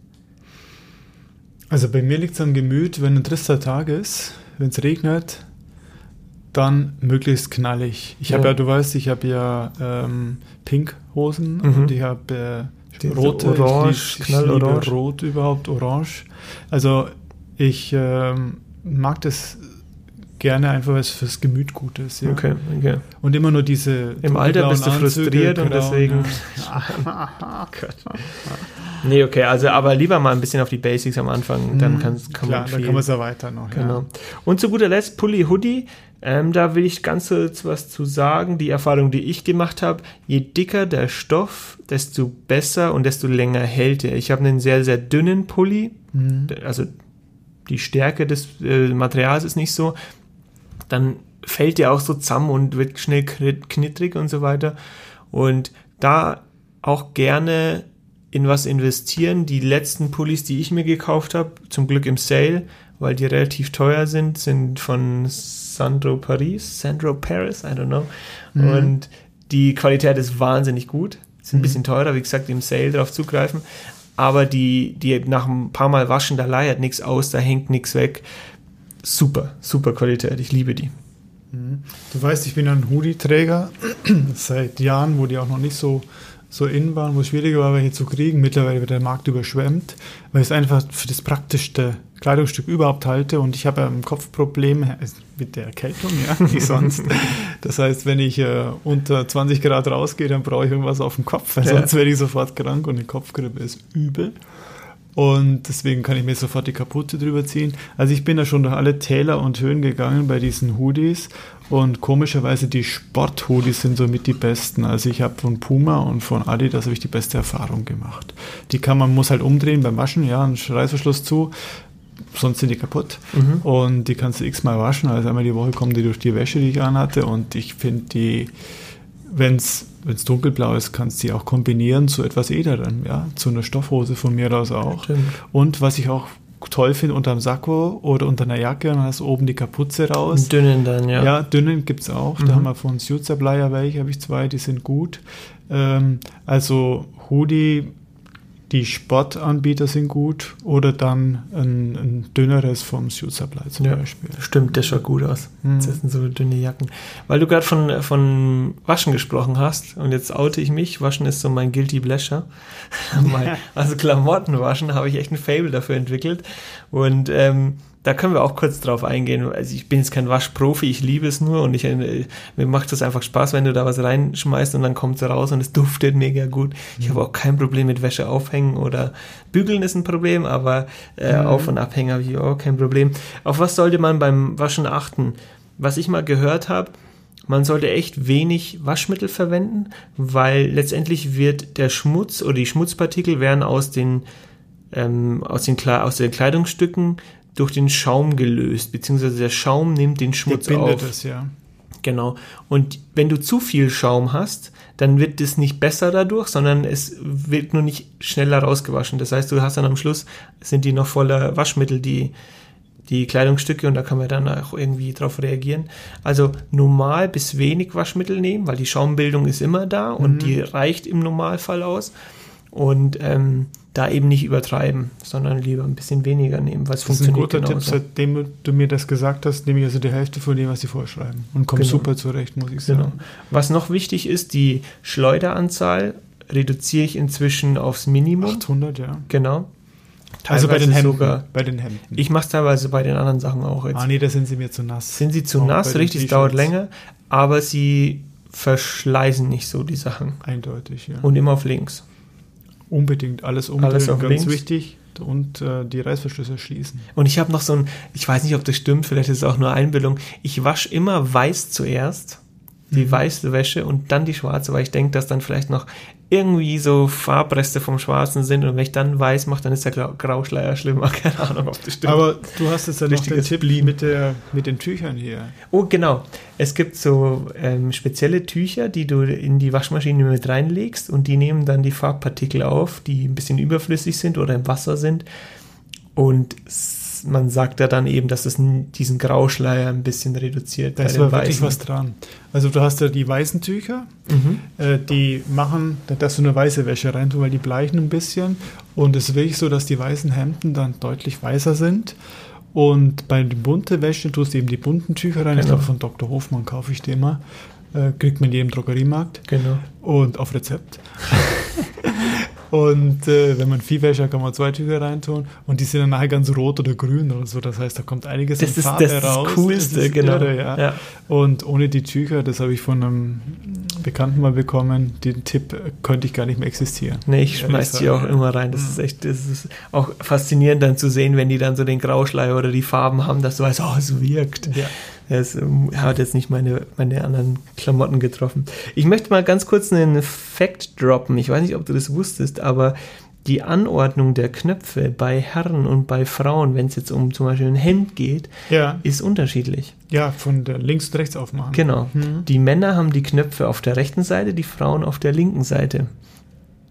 Also bei mir liegt es am Gemüt, wenn ein trister Tag ist, wenn es regnet, dann möglichst knallig. Ich habe ja, du weißt, ich habe ja ähm, Pink-Hosen Mhm. und ich habe äh, rote, Orange, ich, ich knallorange. liebe rot überhaupt, orange. Also ich ähm, mag das gerne einfach, weil es fürs Gemüt gut ist. Ja. Okay, okay. Und immer nur diese Im Alter bist du dunkelblauen Anzüge, frustriert und grauen, deswegen- ja. Nee, okay, also aber lieber mal ein bisschen auf die Basics am Anfang, dann kann, kann Klar, man dann viel. kann man es erweitern noch. Genau. Ja. Und zu guter Letzt Pulli Hoodie. Ähm, da will ich ganz kurz was zu sagen. Die Erfahrung, die ich gemacht habe, je dicker der Stoff, desto besser und desto länger hält er. Ich habe einen sehr, sehr dünnen Pulli. Mhm. Also die Stärke des äh, Materials ist nicht so. Dann fällt der auch so zusammen und wird schnell knitt- knittrig und so weiter. Und da auch gerne in was investieren. Die letzten Pullis, die ich mir gekauft habe, zum Glück im Sale, weil die relativ teuer sind, sind von Sandro Paris, Sandro Paris, I don't know. Mhm. Und die Qualität ist wahnsinnig gut. Sind ein Mhm. bisschen teurer, wie gesagt, im Sale drauf zugreifen. Aber die, die nach ein paar Mal waschen, da leiert nichts aus, da hängt nichts weg. Super, super Qualität. Ich liebe die. Du weißt, ich bin ein Hoodie-Träger seit Jahren, wo die auch noch nicht so so in waren, wo es schwieriger war, welche zu kriegen. Mittlerweile wird der Markt überschwemmt, weil ich es einfach für das praktischste Kleidungsstück überhaupt halte und ich habe ein Kopfproblem äh, mit der Erkältung, ja, wie sonst. Das heißt, wenn ich äh, unter 20 Grad rausgehe, dann brauche ich irgendwas auf dem Kopf, weil ja. sonst werde ich sofort krank und die Kopfgrippe ist übel. Und deswegen kann ich mir sofort die Kapuze drüber ziehen. Also ich bin da schon durch alle Täler und Höhen gegangen bei diesen Hoodies. Und komischerweise die Sport-Hoodies sind somit die besten. Also ich habe von Puma und von Adidas habe ich die beste Erfahrung gemacht. Die kann man muss halt umdrehen beim Waschen, ja, einen Reißverschluss zu. Sonst sind die kaputt. Mhm. Und die kannst du x-mal waschen. Also einmal die Woche kommen die durch die Wäsche, die ich anhatte. Und ich finde die, wenn es wenn es dunkelblau ist, kannst du die auch kombinieren zu etwas edleren, ja, zu einer Stoffhose von mir aus auch. Stimmt. Und was ich auch toll finde, unter einem Sakko oder unter einer Jacke, dann hast du oben die Kapuze raus. Dünnen dann, ja. Ja, dünnen gibt es auch. Mhm. Da haben wir von Suit Supplier welche, habe ich zwei, die sind gut. Ähm, also Hoodie die Sportanbieter sind gut oder dann ein, ein dünneres vom Suit Supply zum ja, Beispiel. Stimmt, der schaut gut aus. Mhm. Das sind so dünne Jacken. Weil du gerade von, von Waschen gesprochen hast und jetzt oute ich mich. Waschen ist so mein Guilty Pleasure. also Klamotten waschen habe ich echt ein Fable dafür entwickelt. Und ähm, da können wir auch kurz drauf eingehen. Also ich bin jetzt kein Waschprofi, ich liebe es nur und ich, äh, mir macht das einfach Spaß, wenn du da was reinschmeißt und dann kommt es raus und es duftet mega gut. Ich habe auch kein Problem mit Wäsche aufhängen oder bügeln ist ein Problem, aber äh, mhm. Auf- und Abhängen habe ich auch kein Problem. Auf was sollte man beim Waschen achten? Was ich mal gehört habe, man sollte echt wenig Waschmittel verwenden, weil letztendlich wird der Schmutz oder die Schmutzpartikel werden aus den ähm, aus den, aus den Kleidungsstücken durch den Schaum gelöst, beziehungsweise der Schaum nimmt den Schmutz der bindet auf. Es, ja. Genau. Und wenn du zu viel Schaum hast, dann wird es nicht besser dadurch, sondern es wird nur nicht schneller rausgewaschen. Das heißt, du hast dann am Schluss, sind die noch voller Waschmittel, die, die Kleidungsstücke und da kann man dann auch irgendwie drauf reagieren. Also normal bis wenig Waschmittel nehmen, weil die Schaumbildung ist immer da und mhm. die reicht im Normalfall aus. Und ähm, da eben nicht übertreiben, sondern lieber ein bisschen weniger nehmen, weil es funktioniert. Das ist ein guter genauso. Tipp, seitdem du mir das gesagt hast, nehme ich also die Hälfte von dem, was sie vorschreiben und komme genau. super zurecht, muss ich genau. sagen. Genau. Was noch wichtig ist, die Schleuderanzahl reduziere ich inzwischen aufs Minimum. 800, ja. Genau. Teilweise also bei den Hemden. Sogar, bei den Hemden. Ich mache es teilweise bei den anderen Sachen auch jetzt. Ah nee, da sind sie mir zu nass. Sind sie zu auch nass, richtig, es dauert länger, aber sie verschleißen nicht so die Sachen. Eindeutig, ja. Und immer auf links. Unbedingt alles umdrehen, alles ganz links. wichtig. Und äh, die Reißverschlüsse schließen. Und ich habe noch so ein, ich weiß nicht, ob das stimmt, vielleicht ist es auch nur Einbildung. Ich wasche immer weiß zuerst, die mhm. weiße Wäsche und dann die schwarze, weil ich denke, dass dann vielleicht noch irgendwie so Farbreste vom Schwarzen sind und wenn ich dann weiß mache, dann ist der Grauschleier schlimmer. Keine Ahnung, ob das stimmt. Aber du hast jetzt ja noch den Tipp mit, der, mit den Tüchern hier. Oh, genau. Es gibt so ähm, spezielle Tücher, die du in die Waschmaschine mit reinlegst und die nehmen dann die Farbpartikel auf, die ein bisschen überflüssig sind oder im Wasser sind und man sagt ja dann eben, dass es diesen Grauschleier ein bisschen reduziert. Da ist aber wirklich was dran. Also du hast ja die weißen Tücher, mhm. äh, die machen, da darfst du eine weiße Wäsche rein tun, weil die bleichen ein bisschen. Und es ist wirklich so, dass die weißen Hemden dann deutlich weißer sind. Und bei der bunte Wäsche tust du eben die bunten Tücher rein. Genau. Ich glaube, von Dr. Hofmann kaufe ich die immer. Äh, kriegt man in jedem Drogeriemarkt. Genau. Und auf Rezept. Und äh, wenn man Viehwäsche kann man zwei Tücher reintun und die sind dann nachher ganz rot oder grün oder so. Das heißt, da kommt einiges das in Farbe das raus. Das Coolste, das ist genau. Irre, ja. ja. Und ohne die Tücher, das habe ich von einem Bekannten mal bekommen, den Tipp könnte ich gar nicht mehr existieren. Nee, ich schmeiß die auch immer rein. Das ist echt, das ist auch faszinierend dann zu sehen, wenn die dann so den Grauschleier oder die Farben haben, dass du weißt, oh, es wirkt. Ja. Es ähm, hat jetzt nicht meine, meine anderen Klamotten getroffen. Ich möchte mal ganz kurz einen Fact droppen. Ich weiß nicht, ob du das wusstest, aber die Anordnung der Knöpfe bei Herren und bei Frauen, wenn es jetzt um zum Beispiel ein Hemd geht, ja. ist unterschiedlich. Ja, von links und rechts aufmachen. Genau. Mhm. Die Männer haben die Knöpfe auf der rechten Seite, die Frauen auf der linken Seite.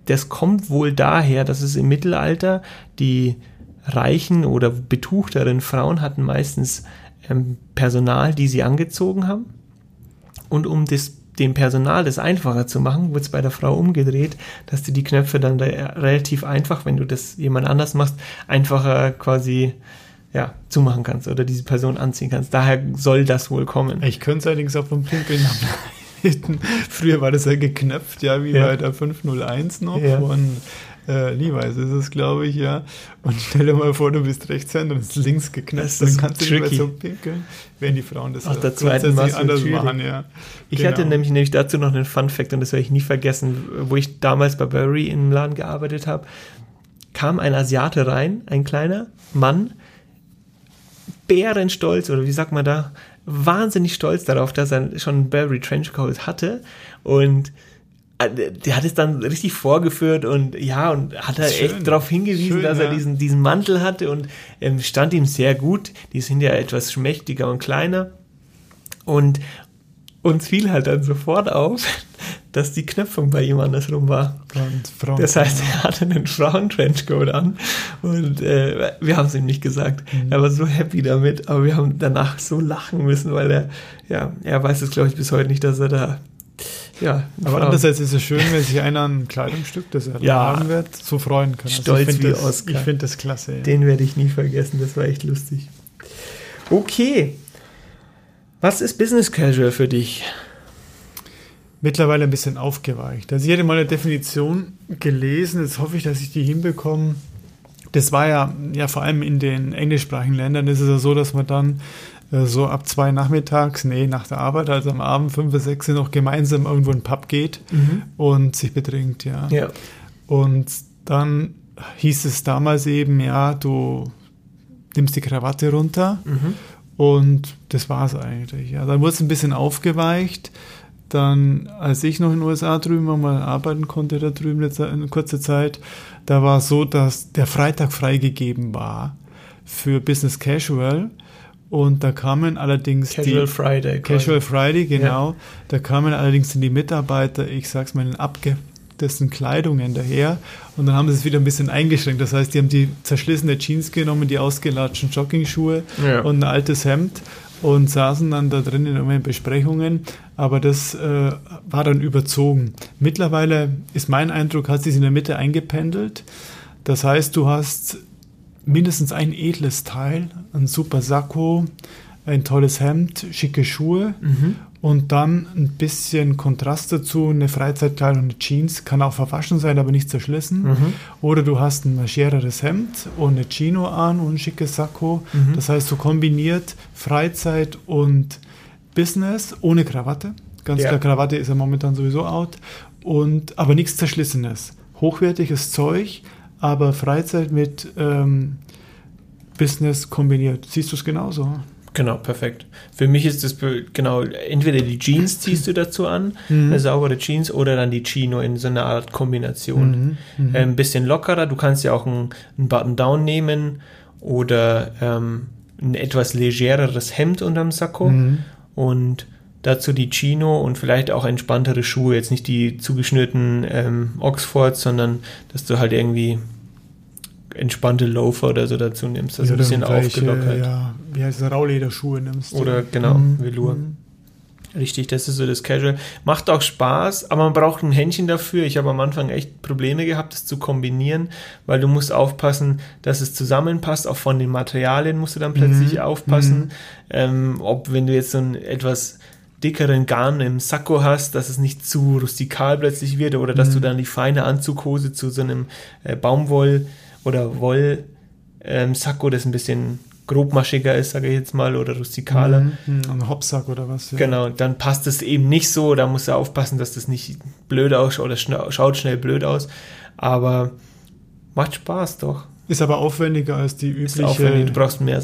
Das kommt wohl daher, dass es im Mittelalter die reichen oder betuchteren Frauen hatten meistens ähm, Personal, die sie angezogen haben. Und um das, dem Personal das einfacher zu machen, wird es bei der Frau umgedreht, dass du die Knöpfe dann relativ einfach, wenn du das jemand anders machst, einfacher quasi ja, zumachen kannst oder diese Person anziehen kannst. Daher soll das wohl kommen. Ich könnte es allerdings auch vom Pinkeln auftreten. Früher war das ja geknöpft, ja, wie Ja. bei der 501 noch Ja. von äh, Levi's ist es, glaube ich, ja. Und stell dir mal vor, du bist Rechtshänder und ist links geknöpft, Das dann kannst du nicht mehr tricky. so pinkeln, wenn die Frauen das ja der zweiten Masse anders schwierig. machen, ja. Ich Genau. hatte nämlich, nämlich dazu noch einen Fun Fact und das werde ich nie vergessen, wo ich damals bei Burberry im Laden gearbeitet habe, kam ein Asiate rein, ein kleiner Mann, bärenstolz oder wie sagt man da, wahnsinnig stolz darauf, dass er schon einen Burberry Trenchcoat hatte und der hat es dann richtig vorgeführt und ja, und hat er Schön. echt darauf hingewiesen, Schön, dass er ja. diesen, diesen Mantel hatte und ähm, stand ihm sehr gut. Die sind ja etwas schmächtiger und kleiner. Und uns fiel halt dann sofort auf, dass die Knöpfung bei ihm andersrum war. Frauen, Das heißt, er hatte einen Frauen-Trenchcoat an und äh, wir haben es ihm nicht gesagt. Mhm. Er war so happy damit, aber wir haben danach so lachen müssen, weil er, ja, er weiß es glaube ich bis heute nicht, dass er da, ja, Aber Frauen- andererseits ist es schön, wenn sich einer ein Kleidungsstück, das er Ja. haben wird, so freuen kann. Stolz ich wie finde das, Oscar. ich finde das klasse. Ja. Den werde ich nie vergessen, das war echt lustig. Okay. Was ist Business Casual für dich? Mittlerweile ein bisschen aufgeweicht. Also ich hatte mal eine Definition gelesen, jetzt hoffe ich, dass ich die hinbekomme. Das war ja, ja vor allem in den englischsprachigen Ländern ist es ja so, dass man dann so ab zwei nachmittags, nee, nach der Arbeit, also am Abend fünf bis sechs noch gemeinsam irgendwo in den Pub geht und sich betrinkt, ja. Ja. Und dann hieß es damals eben, ja, du nimmst die Krawatte runter Mhm. und das war es eigentlich. Ja, dann wurde es ein bisschen aufgeweicht. Dann, als ich noch in den USA drüben mal arbeiten konnte, da drüben eine kurze Zeit, da war es so, dass der Freitag freigegeben war für Business Casual. Und da kamen allerdings Casual die Friday. quasi. Casual Friday, genau. Da kamen allerdings die Mitarbeiter, ich sag's mal, in abgedessen Kleidungen daher. Und dann haben sie es wieder ein bisschen eingeschränkt. Das heißt, die haben die zerschlissene Jeans genommen, die ausgelatschten Joggingschuhe Ja. und ein altes Hemd und saßen dann da drin in irgendwelchen Besprechungen. Aber das äh, war dann überzogen. Mittlerweile ist mein Eindruck, hat sich in der Mitte eingependelt. Das heißt, du hast mindestens ein edles Teil, ein super Sakko, ein tolles Hemd, schicke Schuhe Mhm. und dann ein bisschen Kontrast dazu, eine Freizeitkleidung, eine Jeans, kann auch verwaschen sein, aber nicht zerschlissen. Mhm. Oder du hast ein marschiereres Hemd und eine Chino an und ein schickes Sakko. Mhm. Das heißt, so kombiniert Freizeit und Business ohne Krawatte. Ganz Ja. klar, Krawatte ist ja momentan sowieso out. Und, aber nichts Zerschlissenes. Hochwertiges Zeug, aber Freizeit mit ähm, Business kombiniert. Siehst du es genauso? Genau, perfekt. Für mich ist das genau, entweder die Jeans ziehst du dazu an, Mhm. eine saubere Jeans, oder dann die Chino in so einer Art Kombination. Mhm. Äh, ein bisschen lockerer, du kannst ja auch ein, ein Button-Down nehmen oder ähm, ein etwas legereres Hemd unterm Sakko Mhm. und dazu die Chino und vielleicht auch entspanntere Schuhe, jetzt nicht die zugeschnürten ähm, Oxfords, sondern dass du halt irgendwie entspannte Loafer oder so dazu nimmst, das Ja, ein bisschen aufgelockert. Ja, wie heißt es, Raulederschuhe nimmst. Oder ja. genau, Mhm. Velour. Mhm. Richtig, das ist so das Casual. Macht auch Spaß, aber man braucht ein Händchen dafür. Ich habe am Anfang echt Probleme gehabt, das zu kombinieren, weil du musst aufpassen, dass es zusammenpasst. Auch von den Materialien musst du dann plötzlich Mhm. aufpassen. Ähm, ob wenn du jetzt so einen etwas dickeren Garn im Sakko hast, dass es nicht zu rustikal plötzlich wird oder dass Mhm. du dann die feine Anzughose zu so einem äh, Baumwoll- oder Woll ähm, Sakko, das ein bisschen grobmaschiger ist, sage ich jetzt mal, oder rustikaler. Mhm. Mhm. Ein Hopsack oder was? Ja. Genau, dann passt es eben nicht so. Da musst du aufpassen, dass das nicht blöd ausschaut oder schna- schaut schnell blöd aus. Aber macht Spaß doch. Ist aber aufwendiger als die übliche.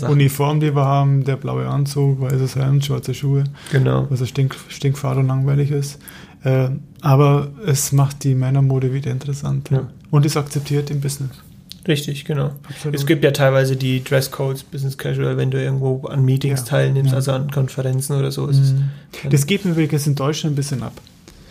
Uniform, die wir haben. Der blaue Anzug, weißes Hemd, schwarze Schuhe, Genau. was stink, stinkfad und langweilig ist. Äh, aber es macht die Männermode wieder interessant. Ja. Und ist akzeptiert im Business. Richtig, genau. Absolut. Es gibt ja teilweise die Dresscodes, Business Casual, wenn du irgendwo an Meetings Ja, teilnimmst, ja. also an Konferenzen oder so. Es Mhm. dann- Das geht mir übrigens in Deutschland ein bisschen ab.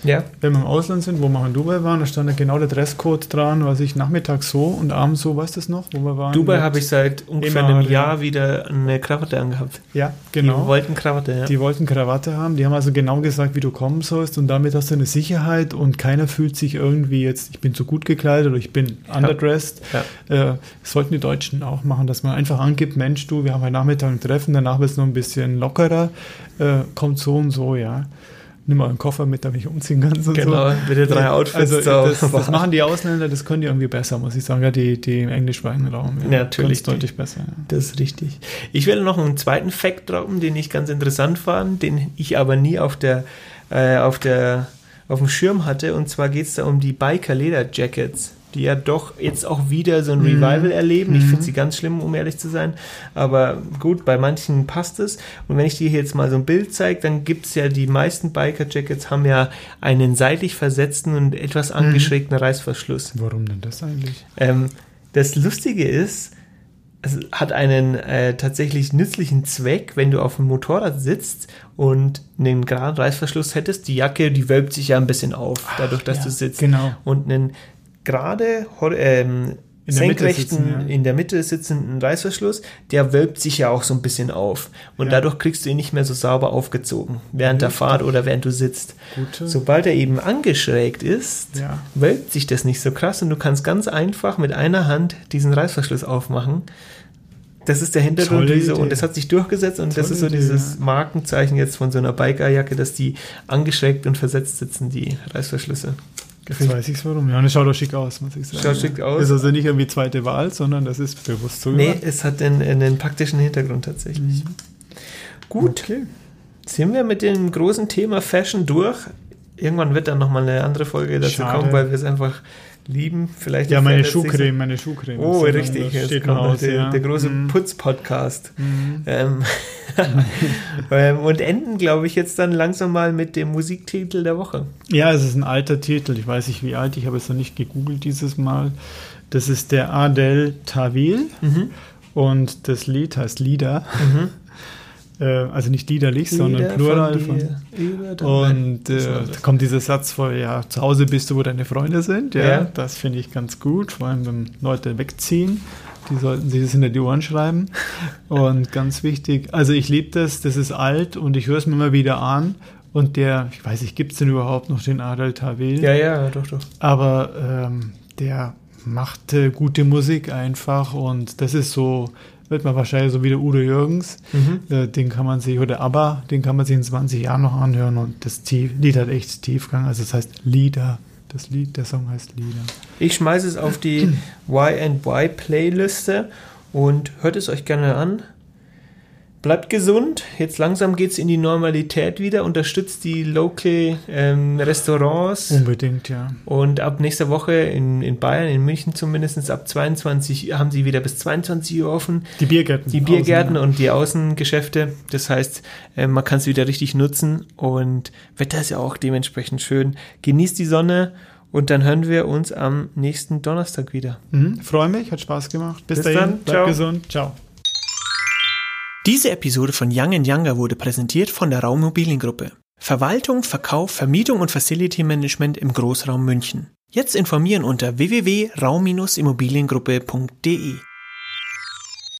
Ja, Wenn wir im Ausland sind, wo wir auch in Dubai waren, da stand da genau der Dresscode dran, was ich nachmittags so und abends so, weißt du das noch, wo wir waren? Dubai habe ich seit ungefähr einem ja. Jahr wieder eine Krawatte angehabt. Ja, Die genau. wollten Krawatte, ja. Die wollten Krawatte haben, die haben also genau gesagt, wie du kommen sollst und damit hast du eine Sicherheit und keiner fühlt sich irgendwie jetzt, ich bin zu gut gekleidet oder ich bin underdressed. Ja. Äh, das sollten die Deutschen auch machen, dass man einfach angibt, Mensch, du, wir haben heute Nachmittag ein Treffen, danach wird es noch ein bisschen lockerer, äh, kommt so und so, ja. Nimm mal einen Koffer mit, damit ich umziehen kann. Und genau, so. bitte drei Outfits. Also das, das, machen die Ausländer, das können die irgendwie besser, muss ich sagen. Ja, die, die im englischsprachigen Raum. Ja, natürlich. deutlich besser. Ja. Das ist richtig. Ich werde noch einen zweiten Fact droppen, den ich ganz interessant fand, den ich aber nie auf der, äh, auf der, auf dem Schirm hatte. Und zwar geht es da um die Biker Leder Jackets die ja doch jetzt auch wieder so ein mhm. Revival erleben. Ich finde mhm. sie ganz schlimm, um ehrlich zu sein. Aber gut, bei manchen passt es. Und wenn ich dir jetzt mal so ein Bild zeige, dann gibt es ja die meisten Biker-Jackets haben ja einen seitlich versetzten und etwas mhm. angeschrägten mhm. Reißverschluss. Warum denn das eigentlich? Ähm, das Lustige ist, es hat einen äh, tatsächlich nützlichen Zweck, wenn du auf dem Motorrad sitzt und einen geraden Reißverschluss hättest. Die Jacke, die wölbt sich ja ein bisschen auf, dadurch, dass ja, du sitzt. Genau. Und einen gerade ähm, in senkrechten, sitzen, ja. in der Mitte sitzenden Reißverschluss, der wölbt sich ja auch so ein bisschen auf. Und ja. dadurch kriegst du ihn nicht mehr so sauber aufgezogen, während Gut. der Fahrt oder während du sitzt. Gute. Sobald er eben angeschrägt ist, ja. wölbt sich das nicht so krass und du kannst ganz einfach mit einer Hand diesen Reißverschluss aufmachen. Das ist der Hintergrund diese, und das hat sich durchgesetzt und Tolle das ist so dieses Markenzeichen jetzt von so einer Bikerjacke, dass die angeschrägt und versetzt sitzen, die Reißverschlüsse. Jetzt weiß ich warum. Ja, und es schaut auch schick aus, muss ich sagen. Schaut schick aus. Ist also nicht irgendwie zweite Wahl, sondern das ist bewusst so. Nee, es hat einen, einen praktischen Hintergrund tatsächlich. Mhm. Gut. Okay. Sind wir mit dem großen Thema Fashion durch? Irgendwann wird dann nochmal eine andere Folge dazu Schade. kommen, weil wir es einfach lieben. Vielleicht ja, meine Schuhcreme, meine Schuhcreme. Oh, richtig. Jetzt steht kommt aus, der, ja. der, große mhm. Putz-Podcast. Ähm, ähm, und enden, glaube ich, jetzt dann langsam mal mit dem Musiktitel der Woche. Ja, es ist ein alter Titel. Ich weiß nicht, wie alt. Ich habe es noch nicht gegoogelt dieses Mal. Das ist der Adel Tawil. Mhm. Und das Lied heißt Lieder. Mhm. Äh, also nicht liederlich, Lieder sondern Plural. Von von, und äh, da kommt dieser Satz vor, ja, zu Hause bist du, wo deine Freunde sind. Ja, ja. das finde ich ganz gut, vor allem wenn Leute wegziehen. Die sollten sich das hinter die Ohren schreiben. Und ganz wichtig, also ich liebe das, das ist alt und ich höre es mir immer wieder an. Und der, ich weiß nicht, gibt es denn überhaupt noch den Adel Tawil? Ja, ja, doch, doch. Aber ähm, der macht äh, gute Musik einfach und das ist so wird man wahrscheinlich so wie der Udo Jürgens, mhm. äh, den kann man sich, oder ABBA, den kann man sich in 20 Jahren noch anhören und das Tief, Lied hat echt Tiefgang, also das heißt Lieder, das Lied, der Song heißt Lieder. Ich schmeiße es auf die Y&Y Playliste und hört es euch gerne an. Bleibt gesund. Jetzt langsam geht es in die Normalität wieder. Unterstützt die Local ähm, Restaurants. Unbedingt, ja. Und ab nächster Woche in, in Bayern, in München zumindest, ab 22 haben sie wieder bis 22 Uhr offen. Die Biergärten. Die Biergärten Außen, und die Außengeschäfte. Das heißt, äh, man kann es wieder richtig nutzen. Und Wetter ist ja auch dementsprechend schön. Genießt die Sonne. Und dann hören wir uns am nächsten Donnerstag wieder. Mhm, Freue mich, hat Spaß gemacht. Bis, Bis dahin, dann. Bleib Ciao. gesund. Ciao. Diese Episode von Young Younger wurde präsentiert von der Raummobiliengruppe. Verwaltung, Verkauf, Vermietung und Facility Management im Großraum München. Jetzt informieren unter www.raum-immobiliengruppe.de.